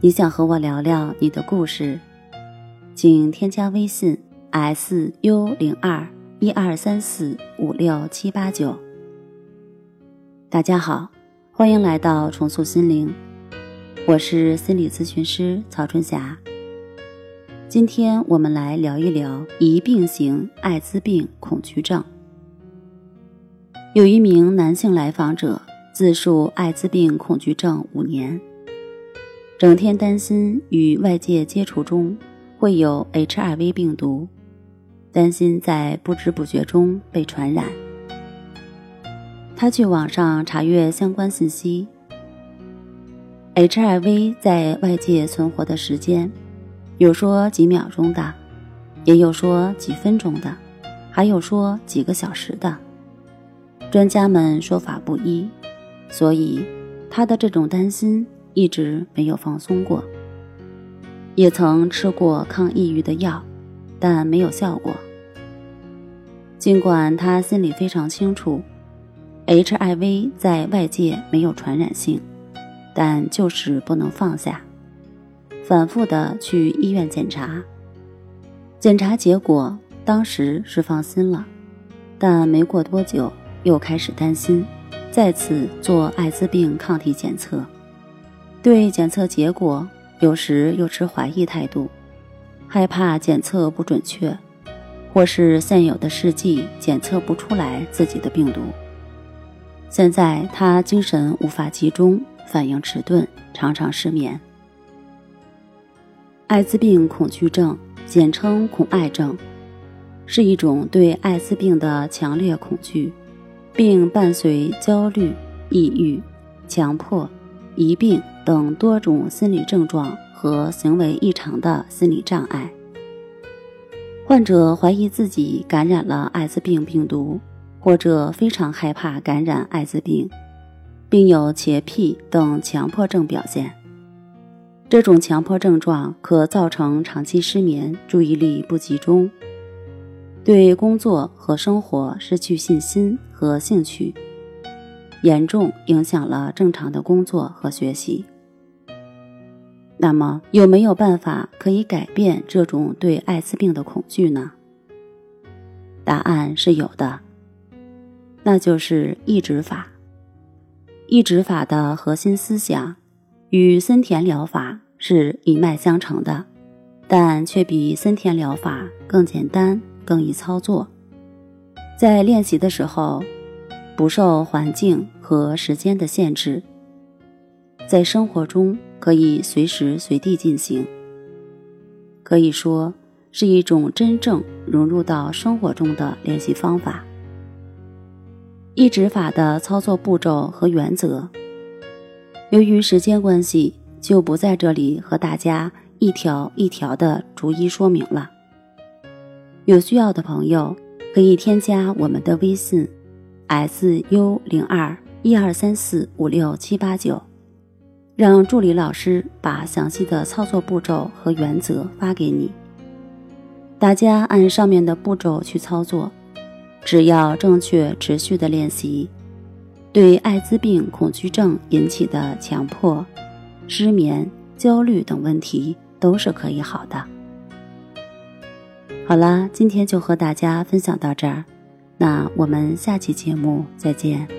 你想和我聊聊你的故事，请添加微信 s u 零二一二三四五六七八九。大家好，欢迎来到重塑心灵，我是心理咨询师曹春霞。今天我们来聊一聊疑病型艾滋病恐惧症。有一名男性来访者自述艾滋病恐惧症五年。整天担心与外界接触中会有 HIV 病毒，担心在不知不觉中被传染。他去网上查阅相关信息，HIV 在外界存活的时间，有说几秒钟的，也有说几分钟的，还有说几个小时的。专家们说法不一，所以他的这种担心。一直没有放松过，也曾吃过抗抑郁的药，但没有效果。尽管他心里非常清楚，HIV 在外界没有传染性，但就是不能放下，反复的去医院检查。检查结果当时是放心了，但没过多久又开始担心，再次做艾滋病抗体检测。对检测结果，有时又持怀疑态度，害怕检测不准确，或是现有的试剂检测不出来自己的病毒。现在他精神无法集中，反应迟钝，常常失眠。艾滋病恐惧症，简称恐艾症，是一种对艾滋病的强烈恐惧，并伴随焦虑、抑郁、强迫、疑病。等多种心理症状和行为异常的心理障碍。患者怀疑自己感染了艾滋病病毒，或者非常害怕感染艾滋病，并有洁癖等强迫症表现。这种强迫症状可造成长期失眠、注意力不集中，对工作和生活失去信心和兴趣，严重影响了正常的工作和学习。那么有没有办法可以改变这种对艾滋病的恐惧呢？答案是有的，那就是抑制法。抑制法的核心思想与森田疗法是一脉相承的，但却比森田疗法更简单、更易操作。在练习的时候，不受环境和时间的限制，在生活中。可以随时随地进行，可以说是一种真正融入到生活中的练习方法。一指法的操作步骤和原则，由于时间关系，就不在这里和大家一条一条的逐一说明了。有需要的朋友可以添加我们的微信：s u 零二一二三四五六七八九。让助理老师把详细的操作步骤和原则发给你。大家按上面的步骤去操作，只要正确持续的练习，对艾滋病恐惧症引起的强迫、失眠、焦虑等问题都是可以好的。好啦，今天就和大家分享到这儿，那我们下期节目再见。